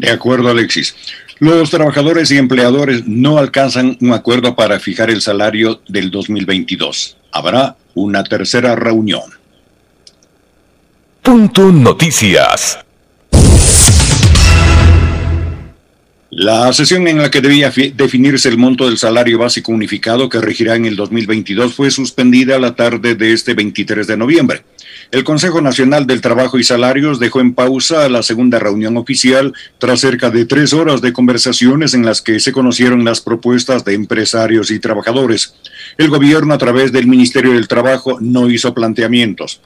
De acuerdo, Alexis. Los trabajadores y empleadores no alcanzan un acuerdo para fijar el salario del 2022. Habrá una tercera reunión. Punto Noticias. La sesión en la que debía definirse el monto del salario básico unificado que regirá en el 2022 fue suspendida la tarde de este 23 de noviembre. El Consejo Nacional del Trabajo y Salarios dejó en pausa la segunda reunión oficial tras cerca de tres horas de conversaciones en las que se conocieron las propuestas de empresarios y trabajadores. El gobierno a través del Ministerio del Trabajo no hizo planteamientos.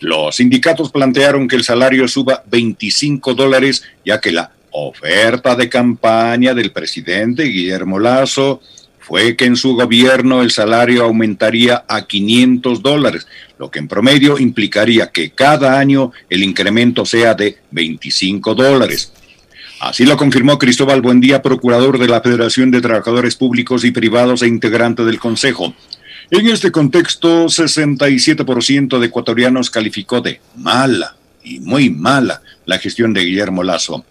Los sindicatos plantearon que el salario suba 25 dólares, ya que la oferta de campaña del presidente Guillermo Lazo fue que en su gobierno el salario aumentaría a 500 dólares, lo que en promedio implicaría que cada año el incremento sea de 25 dólares. Así lo confirmó Cristóbal Buendía, procurador de la Federación de Trabajadores Públicos y Privados e integrante del Consejo. En este contexto, 67% de ecuatorianos calificó de mala y muy mala la gestión de Guillermo Lazo.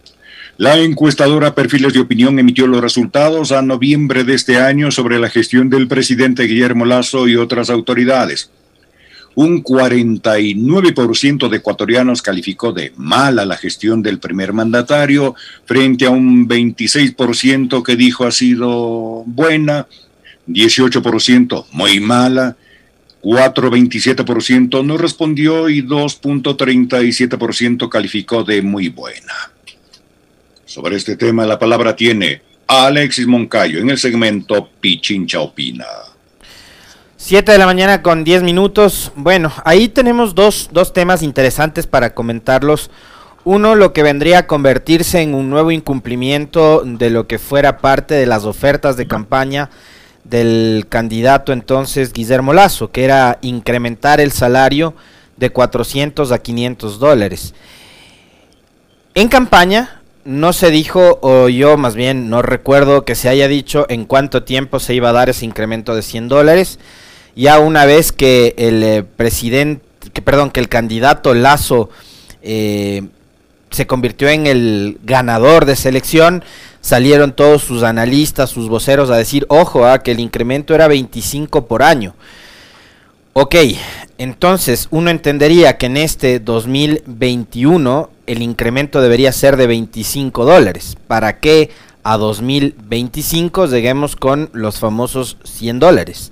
La encuestadora Perfiles de Opinión emitió los resultados a noviembre de este año sobre la gestión del presidente Guillermo Lazo y otras autoridades. Un 49% de ecuatorianos calificó de mala la gestión del primer mandatario frente a un 26% que dijo ha sido buena, 18% muy mala, 4,27% no respondió y 2,37% calificó de muy buena. Sobre este tema la palabra tiene Alexis Moncayo en el segmento Pichincha Opina. Siete de la mañana con 10 minutos. Bueno, ahí tenemos dos, dos temas interesantes para comentarlos. Uno, lo que vendría a convertirse en un nuevo incumplimiento de lo que fuera parte de las ofertas de campaña del candidato entonces Guillermo Lazo, que era incrementar el salario de 400 a 500 dólares. En campaña, no se dijo, o yo más bien no recuerdo que se haya dicho en cuánto tiempo se iba a dar ese incremento de 100 dólares. Ya una vez que el eh, presidente, que, perdón, que el candidato Lazo eh, se convirtió en el ganador de selección, salieron todos sus analistas, sus voceros a decir, ojo, ah, que el incremento era 25 por año. Ok, entonces uno entendería que en este 2021 el incremento debería ser de 25 dólares. ¿Para que a 2025 lleguemos con los famosos 100 dólares?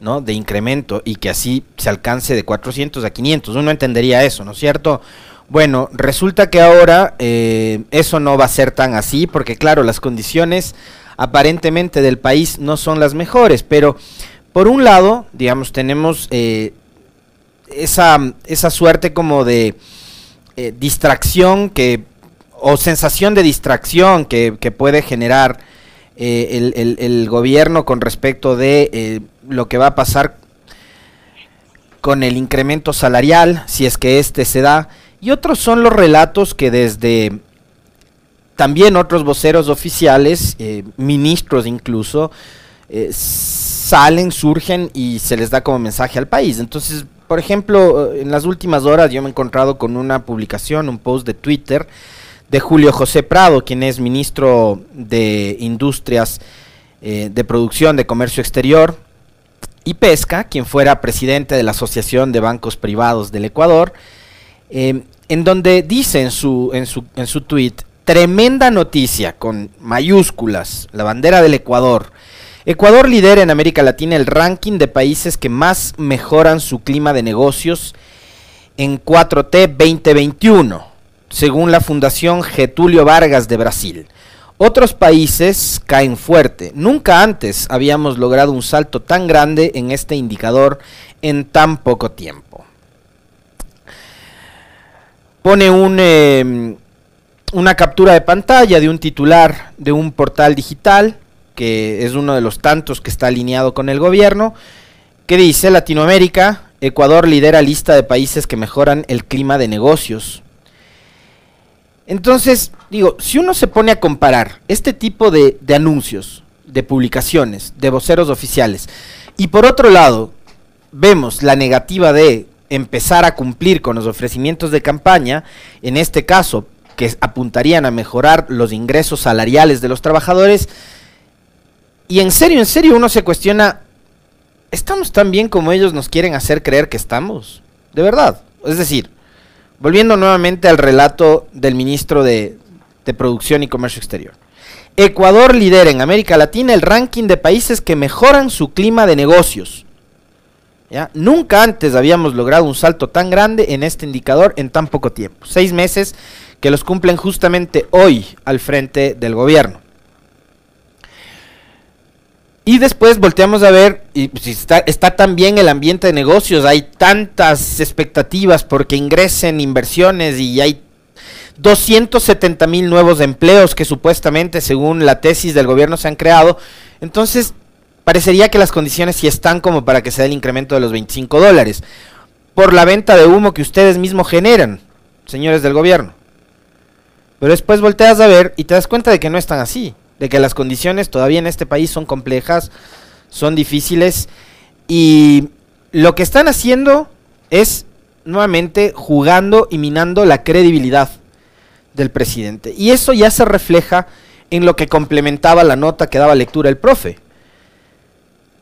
¿no? De incremento y que así se alcance de 400 a 500. Uno entendería eso, ¿no es cierto? Bueno, resulta que ahora eh, eso no va a ser tan así porque claro, las condiciones aparentemente del país no son las mejores, pero por un lado, digamos, tenemos eh, esa, esa, suerte como de eh, distracción que, o sensación de distracción que, puede generar eh, el, gobierno con respecto de lo que va a pasar con el incremento salarial, si es que este se da. Y otros son los relatos que desde también otros voceros oficiales, ministros incluso, salen, surgen y se les da como mensaje al país. Entonces, por ejemplo, en las últimas horas yo me he encontrado con una publicación, un post de Twitter de Julio José Prado, quien es ministro de Industrias eh, de Producción de Comercio Exterior y Pesca, quien fuera presidente de la Asociación de Bancos Privados del Ecuador, eh, en donde dice en su, en su, en su tweet, tremenda noticia con mayúsculas, la bandera del Ecuador, Ecuador lidera en América Latina el ranking de países que más mejoran su clima de negocios en 4T 2021, según la Fundación Getulio Vargas de Brasil. Otros países caen fuerte. Nunca antes habíamos logrado un salto tan grande en este indicador en tan poco tiempo. Pone un, em, una captura de pantalla de un titular de un portal digital que es uno de los tantos que está alineado con el gobierno, que dice Latinoamérica, Ecuador lidera lista de países que mejoran el clima de negocios. Entonces, digo, si uno se pone a comparar este tipo de, de anuncios, de publicaciones, de voceros oficiales, y por otro lado, vemos la negativa de empezar a cumplir con los ofrecimientos de campaña, en este caso que apuntarían a mejorar los ingresos salariales de los trabajadores. Y en serio, en serio uno se cuestiona, ¿estamos tan bien como ellos nos quieren hacer creer que estamos? De verdad. Es decir, volviendo nuevamente al relato del ministro de, Producción y Comercio Exterior. Ecuador lidera en América Latina el ranking de países que mejoran su clima de negocios. ¿Ya? Nunca antes habíamos logrado un salto tan grande en este indicador en tan poco tiempo. Seis meses que los cumplen justamente hoy al frente del gobierno. Y después volteamos a ver, y está, está tan bien el ambiente de negocios, hay tantas expectativas porque ingresen inversiones y hay 270 mil nuevos empleos que supuestamente, según la tesis del gobierno, se han creado. Entonces, parecería que las condiciones sí están como para que se dé el incremento de los 25 dólares. Por la venta de humo que ustedes mismos generan, señores del gobierno. Pero después volteas a ver y te das cuenta de que no están así. De que las condiciones todavía en este país son complejas, son difíciles. Y lo que están haciendo es nuevamente jugando y minando la credibilidad del presidente. Y eso ya se refleja en lo que complementaba la nota que daba lectura el profe.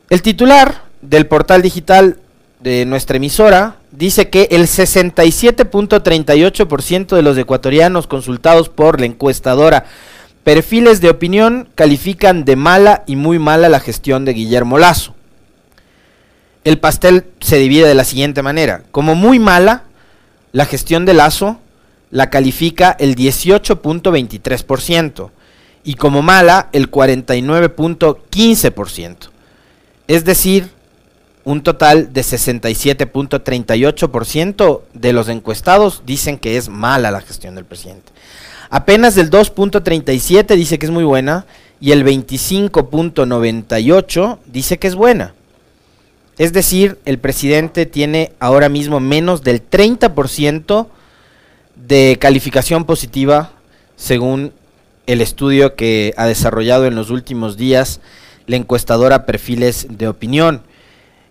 El titular del portal digital de nuestra emisora dice que el 67.38% de los ecuatorianos consultados por la encuestadora Perfiles de Opinión califican de mala y muy mala la gestión de Guillermo Lazo. El pastel se divide de la siguiente manera. Como muy mala, la gestión de Lazo la califica el 18.23% y como mala el 49.15%. Es decir, un total de 67.38% de los encuestados dicen que es mala la gestión del presidente. Apenas el 2.37 dice que es muy buena y el 25.98 dice que es buena. Es decir, el presidente tiene ahora mismo menos del 30% de calificación positiva según el estudio que ha desarrollado en los últimos días la encuestadora Perfiles de Opinión.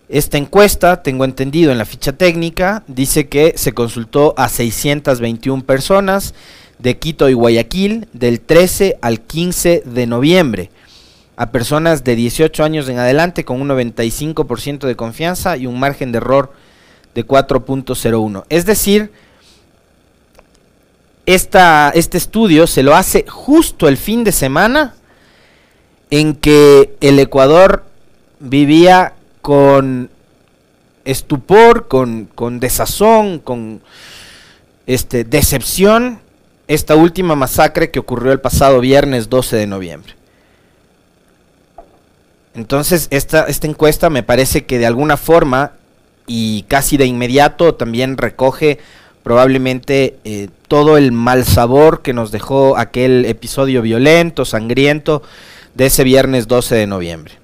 Esta encuesta, tengo entendido en la ficha técnica, dice que se consultó a 621 personas de Quito y Guayaquil del 13 al 15 de noviembre, a personas de 18 años en adelante con un 95% de confianza y un margen de error de 4.01. Es decir, este estudio se lo hace justo el fin de semana en que el Ecuador vivía con estupor, con, con desazón, con este, decepción, esta última masacre que ocurrió el pasado viernes 12 de noviembre. Entonces, esta, esta encuesta me parece que de alguna forma y casi de inmediato también recoge probablemente eh, todo el mal sabor que nos dejó aquel episodio violento, sangriento de ese viernes 12 de noviembre.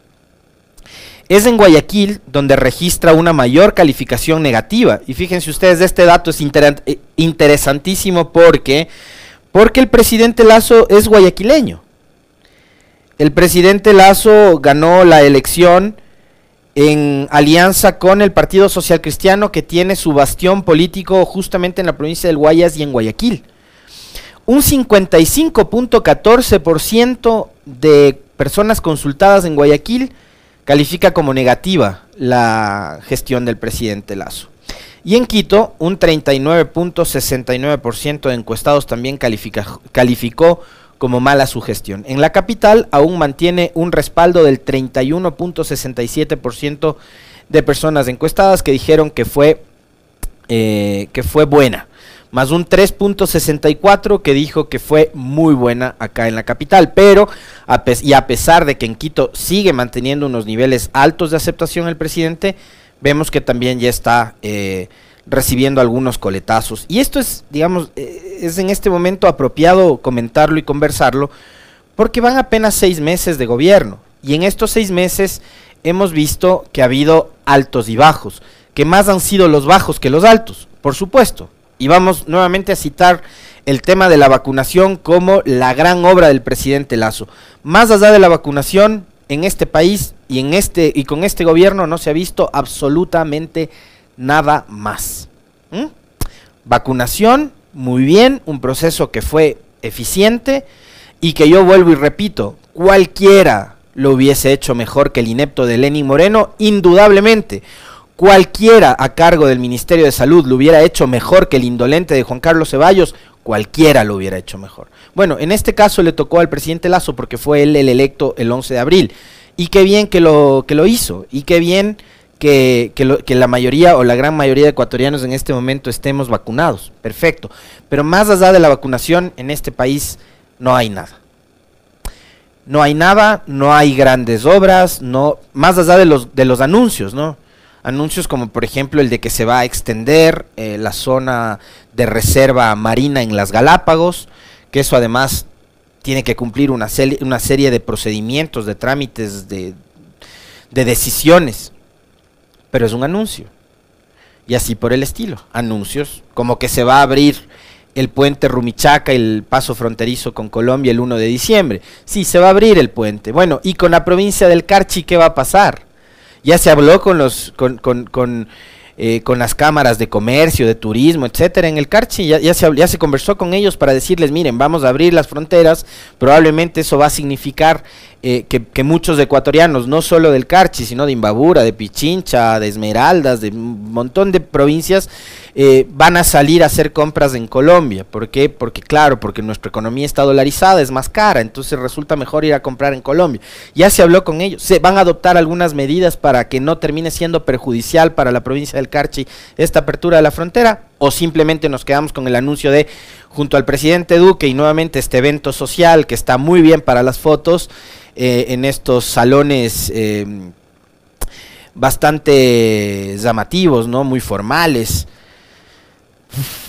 Es en Guayaquil donde registra una mayor calificación negativa. Y fíjense ustedes, este dato es eh, interesantísimo porque, porque el presidente Lazo es guayaquileño. El presidente Lazo ganó la elección en alianza con el Partido Social Cristiano que tiene su bastión político justamente en la provincia del Guayas y en Guayaquil. Un 55.14% de personas consultadas en Guayaquil califica como negativa la gestión del presidente Lazo. Y en Quito, un 39.69% de encuestados también calificó como mala su gestión. En la capital aún mantiene un respaldo del 31.67% de personas encuestadas que dijeron que fue, eh, que fue buena, más un 3.64 que dijo que fue muy buena acá en la capital, pero y a pesar de que en Quito sigue manteniendo unos niveles altos de aceptación el presidente, vemos que también ya está... Eh, recibiendo algunos coletazos. Y esto es, digamos, eh, es en este momento apropiado comentarlo y conversarlo, porque van apenas seis meses de gobierno. Y en estos seis meses hemos visto que ha habido altos y bajos, que más han sido los bajos que los altos, por supuesto. Y vamos nuevamente a citar el tema de la vacunación como la gran obra del presidente Lazo. Más allá de la vacunación, en este país y en este y con este gobierno no se ha visto absolutamente nada más. ¿Mm? Vacunación muy bien, un proceso que fue eficiente y que yo vuelvo y repito, cualquiera lo hubiese hecho mejor que el inepto de Lenin Moreno, indudablemente. Cualquiera a cargo del Ministerio de Salud lo hubiera hecho mejor que el indolente de Juan Carlos Ceballos, cualquiera lo hubiera hecho mejor. Bueno, en este caso le tocó al presidente Lazo porque fue él el electo el 11 de abril. Y qué bien que lo, que lo hizo, y qué bien que, que, la mayoría o la gran mayoría de ecuatorianos en este momento estemos vacunados. Perfecto. Pero más allá de la vacunación, en este país no hay nada. No hay nada, no hay grandes obras, no, más allá de los, de los anuncios, ¿no? Anuncios como por ejemplo el de que se va a extender eh, la zona de reserva marina en las Galápagos, que eso además tiene que cumplir una, una serie de procedimientos, de trámites, de, de decisiones pero es un anuncio. Y así por el estilo, anuncios, como que se va a abrir el puente Rumichaca, el paso fronterizo con Colombia el 1 de diciembre. Sí, se va a abrir el puente. Bueno, ¿y con la provincia del Carchi qué va a pasar? Ya se habló con los con, con, con eh, con las cámaras de comercio, de turismo, etcétera, en el Carchi. Ya, ya, se, ya se conversó con ellos para decirles, miren, vamos a abrir las fronteras, probablemente eso va a significar eh, que, muchos ecuatorianos, no solo del Carchi, sino de Imbabura, de Pichincha, de Esmeraldas, de un montón de provincias, eh, van a salir a hacer compras en Colombia. ¿Por qué? Porque claro, porque nuestra economía está dolarizada, es más cara, entonces resulta mejor ir a comprar en Colombia. Ya se habló con ellos, se van a adoptar algunas medidas para que no termine siendo perjudicial para la provincia del Carchi esta apertura de la frontera, o simplemente nos quedamos con el anuncio de junto al presidente Duque y nuevamente este evento social que está muy bien para las fotos eh, en estos salones eh, bastante llamativos, ¿no? Muy formales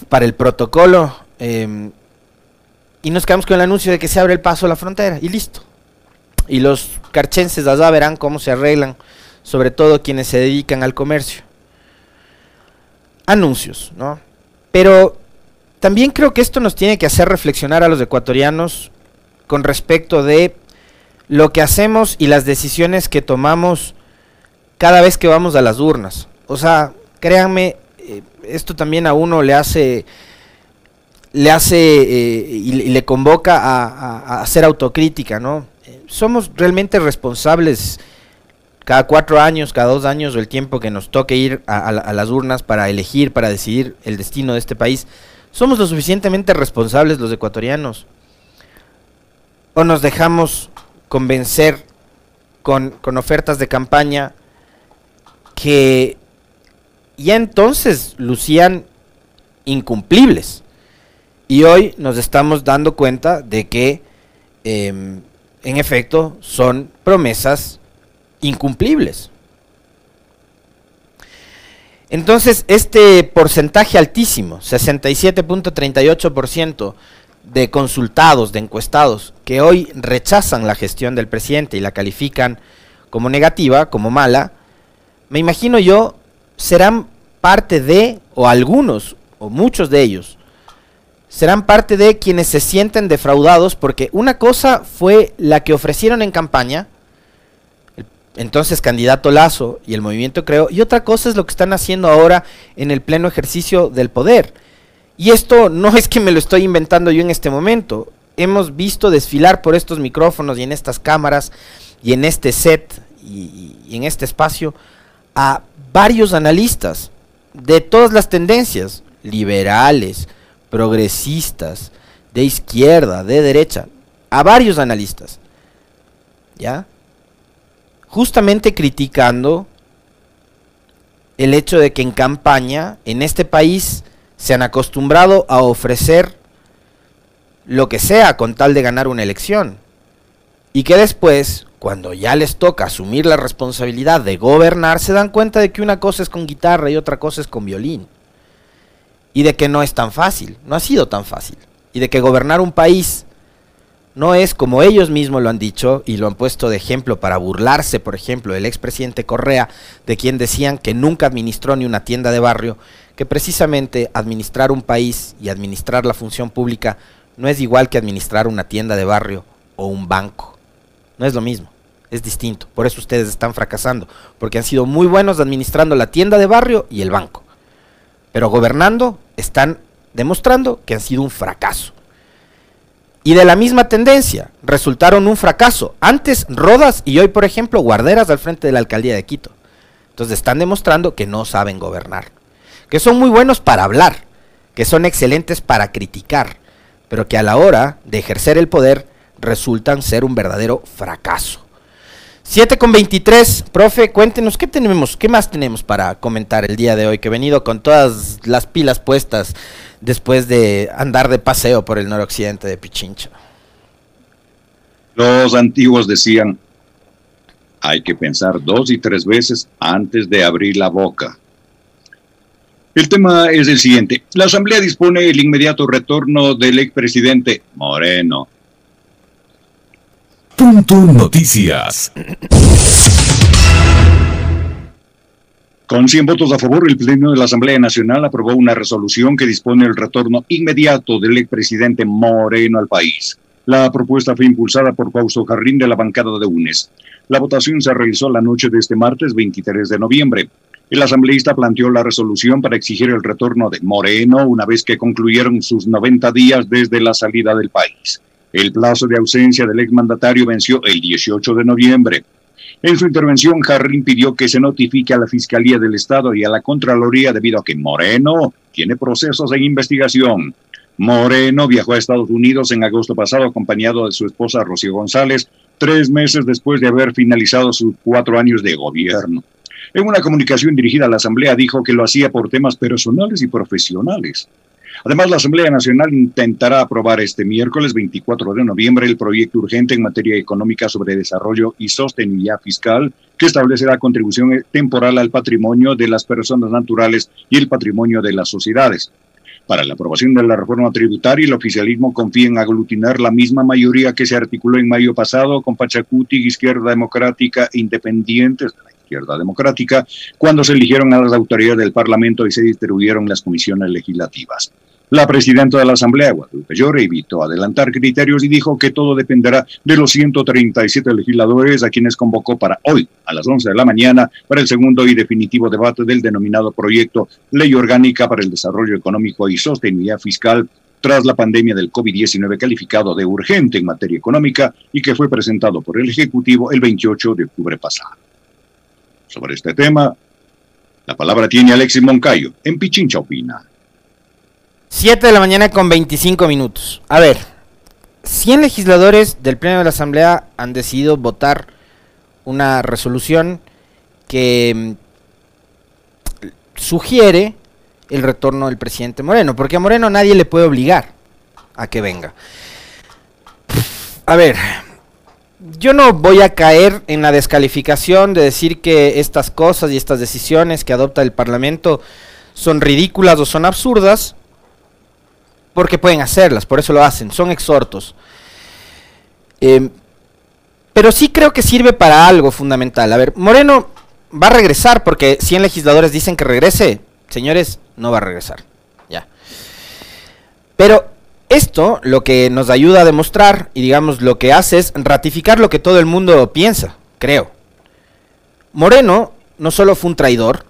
para el protocolo. Eh, y nos quedamos con el anuncio de que se abre el paso a la frontera y listo. Y los carchenses allá verán cómo se arreglan, sobre todo quienes se dedican al comercio. Anuncios, ¿no? Pero también creo que esto nos tiene que hacer reflexionar a los ecuatorianos con respecto de lo que hacemos y las decisiones que tomamos cada vez que vamos a las urnas. O sea, créanme, eh, esto también a uno le hace le hace eh, y, le convoca a, hacer autocrítica, ¿no? somos realmente responsables cada cuatro años, cada dos años o el tiempo que nos toque ir a las urnas para elegir, para decidir el destino de este país. ¿Somos lo suficientemente responsables los ecuatorianos? ¿O nos dejamos convencer con, ofertas de campaña que ya entonces lucían incumplibles? Y hoy nos estamos dando cuenta de que em, en efecto son promesas incumplibles. Entonces, este porcentaje altísimo, 67.38% de consultados, de encuestados, que hoy rechazan la gestión del presidente y la califican como negativa, como mala, me imagino yo, serán parte de, o algunos, o muchos de ellos, serán parte de quienes se sienten defraudados porque una cosa fue la que ofrecieron en campaña, entonces candidato Lazo y el movimiento Creo, y otra cosa es lo que están haciendo ahora en el pleno ejercicio del poder. Y esto no es que me lo estoy inventando yo en este momento. Hemos visto desfilar por estos micrófonos y en estas cámaras y en este set y, en este espacio a varios analistas de todas las tendencias, liberales, progresistas, de izquierda, de derecha, a varios analistas. ¿Ya? Justamente criticando el hecho de que en campaña en este país se han acostumbrado a ofrecer lo que sea con tal de ganar una elección. Y que después, cuando ya les toca asumir la responsabilidad de gobernar, se dan cuenta de que una cosa es con guitarra y otra cosa es con violín. Y de que no es tan fácil, no ha sido tan fácil. Y de que gobernar un país no es como ellos mismos lo han dicho y lo han puesto de ejemplo para burlarse, por ejemplo, del expresidente Correa, de quien decían que nunca administró ni una tienda de barrio, que precisamente administrar un país y administrar la función pública no es igual que administrar una tienda de barrio o un banco. No es lo mismo, es distinto. Por eso ustedes están fracasando, porque han sido muy buenos administrando la tienda de barrio y el banco. Pero gobernando están demostrando que han sido un fracaso. Y de la misma tendencia, resultaron un fracaso. Antes Rodas y hoy, por ejemplo, Guarderas al frente de la alcaldía de Quito. Entonces están demostrando que no saben gobernar. Que son muy buenos para hablar, que son excelentes para criticar, pero que a la hora de ejercer el poder resultan ser un verdadero fracaso. 7 con 23, profe, cuéntenos qué tenemos, qué más tenemos para comentar el día de hoy, que he venido con todas las pilas puestas después de andar de paseo por el noroccidente de Pichincha. Los antiguos decían, hay que pensar dos y tres veces antes de abrir la boca. El tema es el siguiente. La Asamblea dispone el inmediato retorno del expresidente Moreno Punto Noticias. Con 100 votos a favor, el Pleno de la Asamblea Nacional aprobó una resolución que dispone el retorno inmediato del expresidente Moreno al país. La propuesta fue impulsada por Fausto Jarrín de la bancada de UNES. La votación se realizó la noche de este martes 23 de noviembre. El asambleísta planteó la resolución para exigir el retorno de Moreno una vez que concluyeron sus 90 días desde la salida del país. El plazo de ausencia del exmandatario venció el 18 de noviembre. En su intervención, Jarrín pidió que se notifique a la Fiscalía del Estado y a la Contraloría debido a que Moreno tiene procesos en investigación. Moreno viajó a Estados Unidos en agosto pasado acompañado de su esposa Rocío González, tres meses después de haber finalizado sus cuatro años de gobierno. En una comunicación dirigida a la Asamblea dijo que lo hacía por temas personales y profesionales. Además, la Asamblea Nacional intentará aprobar este miércoles 24 de noviembre el proyecto urgente en materia económica sobre desarrollo y sostenibilidad fiscal que establecerá contribución temporal al patrimonio de las personas naturales y el patrimonio de las sociedades. Para la aprobación de la reforma tributaria, el oficialismo confía en aglutinar la misma mayoría que se articuló en mayo pasado con Pachacuti, Izquierda Democrática e Independientes de la Izquierda Democrática, cuando se eligieron a las autoridades del Parlamento y se distribuyeron las comisiones legislativas. La presidenta de la Asamblea, Guadalupe Llore, evitó adelantar criterios y dijo que todo dependerá de los 137 legisladores a quienes convocó para hoy, a las 11 de la mañana, para el segundo y definitivo debate del denominado proyecto Ley Orgánica para el Desarrollo Económico y Sostenibilidad Fiscal tras la pandemia del COVID-19 calificado de urgente en materia económica y que fue presentado por el Ejecutivo el 28 de octubre pasado. Sobre este tema, la palabra tiene Alexis Moncayo, en Pichincha Opina. 7 de la mañana con 25 minutos. A ver, 100 legisladores del Pleno de la Asamblea han decidido votar una resolución que mm, sugiere el retorno del presidente Moreno, porque a Moreno nadie le puede obligar a que venga. A ver, yo no voy a caer en la descalificación de decir que estas cosas y estas decisiones que adopta el Parlamento son ridículas o son absurdas, porque pueden hacerlas, por eso lo hacen, son exhortos. Em, pero sí creo que sirve para algo fundamental. A ver, Moreno va a regresar porque 100 legisladores dicen que regrese. Señores, no va a regresar. Ya. Pero esto lo que nos ayuda a demostrar y digamos lo que hace es ratificar lo que todo el mundo piensa, creo. Moreno no solo fue un traidor,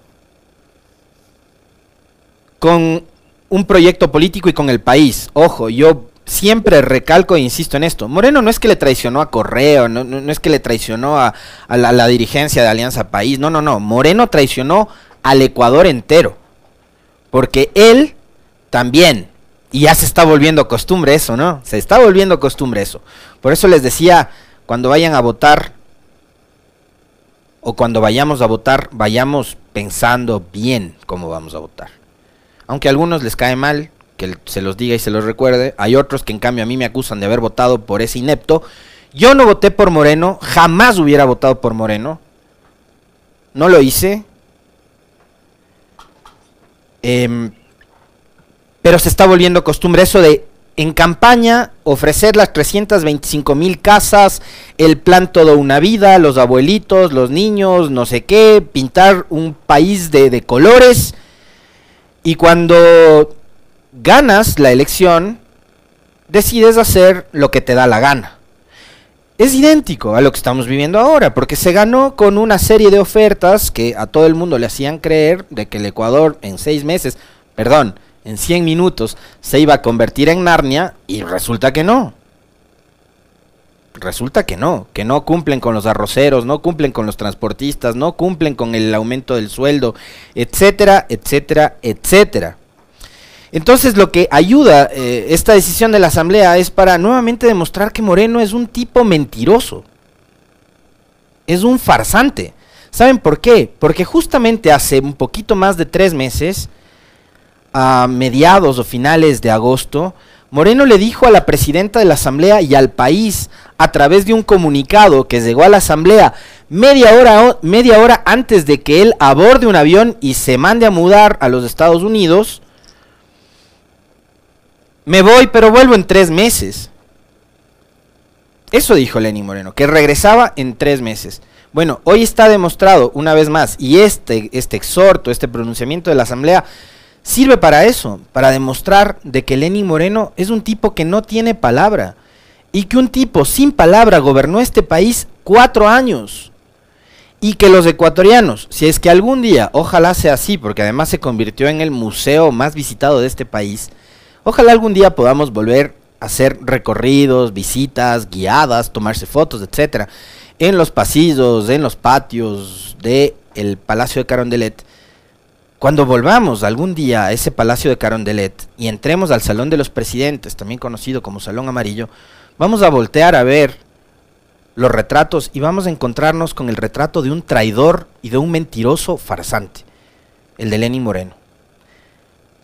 con un proyecto político y con el país. Ojo, yo siempre recalco e insisto en esto. Moreno no es que le traicionó a Correo, no, es que le traicionó a, la, la, dirigencia de Alianza País. No, no, no. Moreno traicionó al Ecuador entero. Porque él también, y ya se está volviendo costumbre eso, ¿no? Se está volviendo costumbre eso. Por eso les decía, cuando vayan a votar, o cuando vayamos a votar, vayamos pensando bien cómo vamos a votar aunque a algunos les cae mal que se los diga y se los recuerde, hay otros que en cambio a mí me acusan de haber votado por ese inepto. Yo no voté por Moreno, jamás hubiera votado por Moreno. No lo hice. Eh, pero se está volviendo costumbre eso de en campaña ofrecer las 325 mil casas, el plan toda una vida, los abuelitos, los niños, no sé qué, pintar un país de, de colores y cuando ganas la elección, decides hacer lo que te da la gana. Es idéntico a lo que estamos viviendo ahora, porque se ganó con una serie de ofertas que a todo el mundo le hacían creer de que el Ecuador en seis meses, perdón, en 100 minutos se iba a convertir en Narnia y resulta que no. Resulta que no, que no cumplen con los arroceros, no cumplen con los transportistas, no cumplen con el aumento del sueldo, etcétera, etcétera, etcétera. Entonces lo que ayuda eh, esta decisión de la Asamblea es para nuevamente demostrar que Moreno es un tipo mentiroso. Es un farsante. ¿Saben por qué? Porque justamente hace un poquito más de tres meses, a mediados o finales de agosto, Moreno le dijo a la presidenta de la Asamblea y al país, a través de un comunicado que llegó a la Asamblea media hora, media hora antes de que él aborde un avión y se mande a mudar a los Estados Unidos, me voy, pero vuelvo en tres meses. Eso dijo Lenny Moreno, que regresaba en tres meses. Bueno, hoy está demostrado una vez más, y este, este exhorto, este pronunciamiento de la Asamblea, sirve para eso, para demostrar de que Lenny Moreno es un tipo que no tiene palabra, y que un tipo sin palabra gobernó este país cuatro años. Y que los ecuatorianos, si es que algún día, ojalá sea así, porque además se convirtió en el museo más visitado de este país, Ojalá algún día podamos volver a hacer recorridos, visitas, guiadas, tomarse fotos, etcétera, en los pasillos, en los patios del el Palacio de Carondelet. Cuando volvamos algún día a ese Palacio de Carondelet y entremos al Salón de los Presidentes, también conocido como Salón Amarillo, vamos a voltear a ver los retratos y vamos a encontrarnos con el retrato de un traidor y de un mentiroso farsante, el de Lenin Moreno.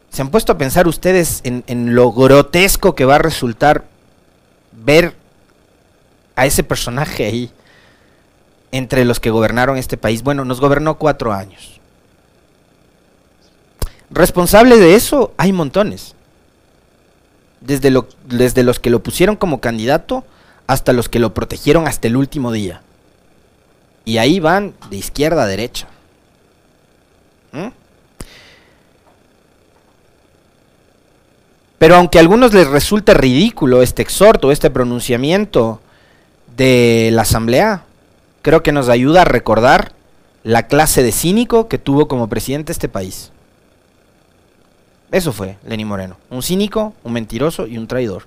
¿Se han puesto a pensar ustedes en, lo grotesco que va a resultar ver a ese personaje ahí entre los que gobernaron este país? Bueno, nos gobernó cuatro años. Responsables de eso hay montones. Desde, lo, desde los que lo pusieron como candidato hasta los que lo protegieron hasta el último día. Y ahí van de izquierda a derecha. ¿Mm? Pero aunque a algunos les resulte ridículo este exhorto, este pronunciamiento de la Asamblea, creo que nos ayuda a recordar la clase de cínico que tuvo como presidente este país. Eso fue Lenín Moreno, un cínico, un mentiroso y un traidor.